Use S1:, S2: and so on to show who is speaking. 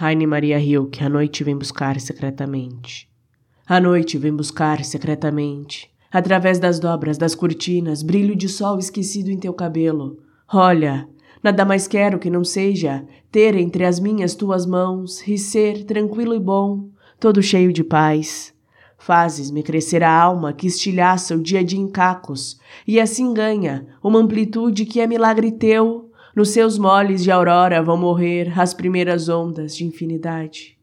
S1: Raine Maria riu que a noite vem buscar secretamente. A noite vem buscar secretamente. Através das dobras das cortinas, brilho de sol esquecido em teu cabelo. Olha, nada mais quero que não seja ter entre as minhas tuas mãos e ser tranquilo e bom, todo cheio de paz. Fazes-me crescer a alma que estilhaça o dia de encacos, e assim ganha uma amplitude que é milagre teu. Nos seus moles de aurora vão morrer as primeiras ondas de infinidade.